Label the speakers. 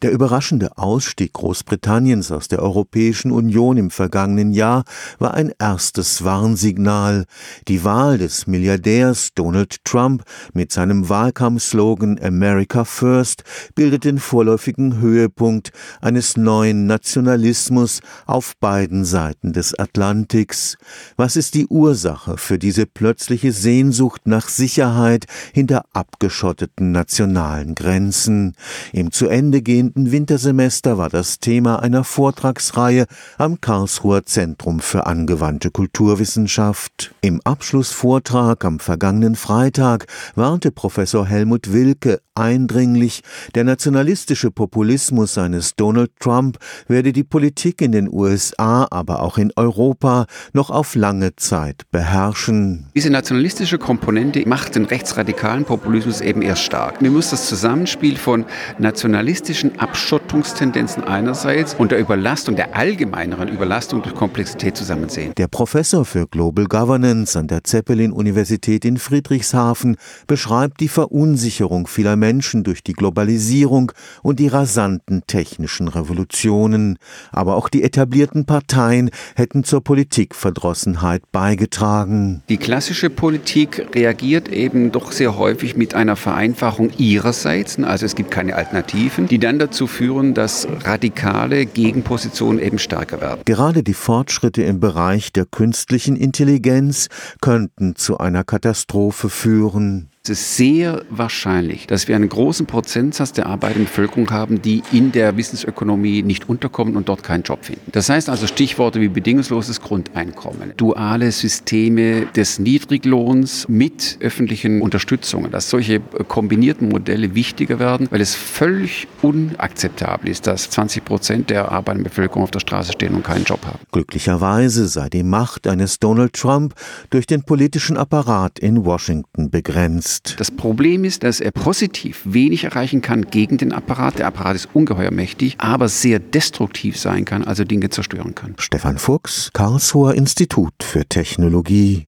Speaker 1: Der überraschende Ausstieg Großbritanniens aus der Europäischen Union im vergangenen Jahr war ein erstes Warnsignal. Die Wahl des Milliardärs Donald Trump mit seinem Wahlkampfslogan America First bildet den vorläufigen Höhepunkt eines neuen Nationalismus auf beiden Seiten des Atlantiks. Was ist die Ursache für diese plötzliche Sehnsucht nach Sicherheit hinter abgeschotteten nationalen Grenzen? Im zu Ende gehen kommenden Wintersemester war das Thema einer Vortragsreihe am Karlsruher Zentrum für angewandte Kulturwissenschaft. Im Abschlussvortrag am vergangenen Freitag warnte Professor Helmut Wilke eindringlich, der nationalistische Populismus eines Donald Trump werde die Politik in den USA, aber auch in Europa noch auf lange Zeit beherrschen.
Speaker 2: Diese nationalistische Komponente macht den rechtsradikalen Populismus eben erst stark. Wir muss das Zusammenspiel von nationalistischen Abschottungstendenzen einerseits und der Überlastung, der allgemeineren Überlastung durch Komplexität zusammensehen.
Speaker 1: Der Professor für Global Governance an der Zeppelin-Universität in Friedrichshafen beschreibt die Verunsicherung vieler Menschen durch die Globalisierung und die rasanten technischen Revolutionen. Aber auch die etablierten Parteien hätten zur Politikverdrossenheit beigetragen.
Speaker 2: Die klassische Politik reagiert eben doch sehr häufig mit einer Vereinfachung ihrerseits, also es gibt keine Alternativen, die dann dazu führen, dass radikale Gegenpositionen eben stärker werden.
Speaker 1: Gerade die Fortschritte im Bereich der künstlichen Intelligenz könnten zu einer Katastrophe führen.
Speaker 2: Es ist sehr wahrscheinlich, dass wir einen großen Prozentsatz der arbeitenden Bevölkerung haben, die in der Wissensökonomie nicht unterkommen und dort keinen Job finden. Das heißt also Stichworte wie bedingungsloses Grundeinkommen, duale Systeme des Niedriglohns mit öffentlichen Unterstützungen, dass solche kombinierten Modelle wichtiger werden, weil es völlig unakzeptabel ist, dass 20 Prozent der arbeitenden Bevölkerung auf der Straße stehen und keinen Job haben.
Speaker 1: Glücklicherweise sei die Macht eines Donald Trump durch den politischen Apparat in Washington begrenzt
Speaker 2: ist. Das Problem ist, dass er positiv wenig erreichen kann gegen den Apparat. Der Apparat ist ungeheuer mächtig, aber sehr destruktiv sein kann, also Dinge zerstören kann.
Speaker 1: Stefan Fuchs, Karlsruher Institut für Technologie.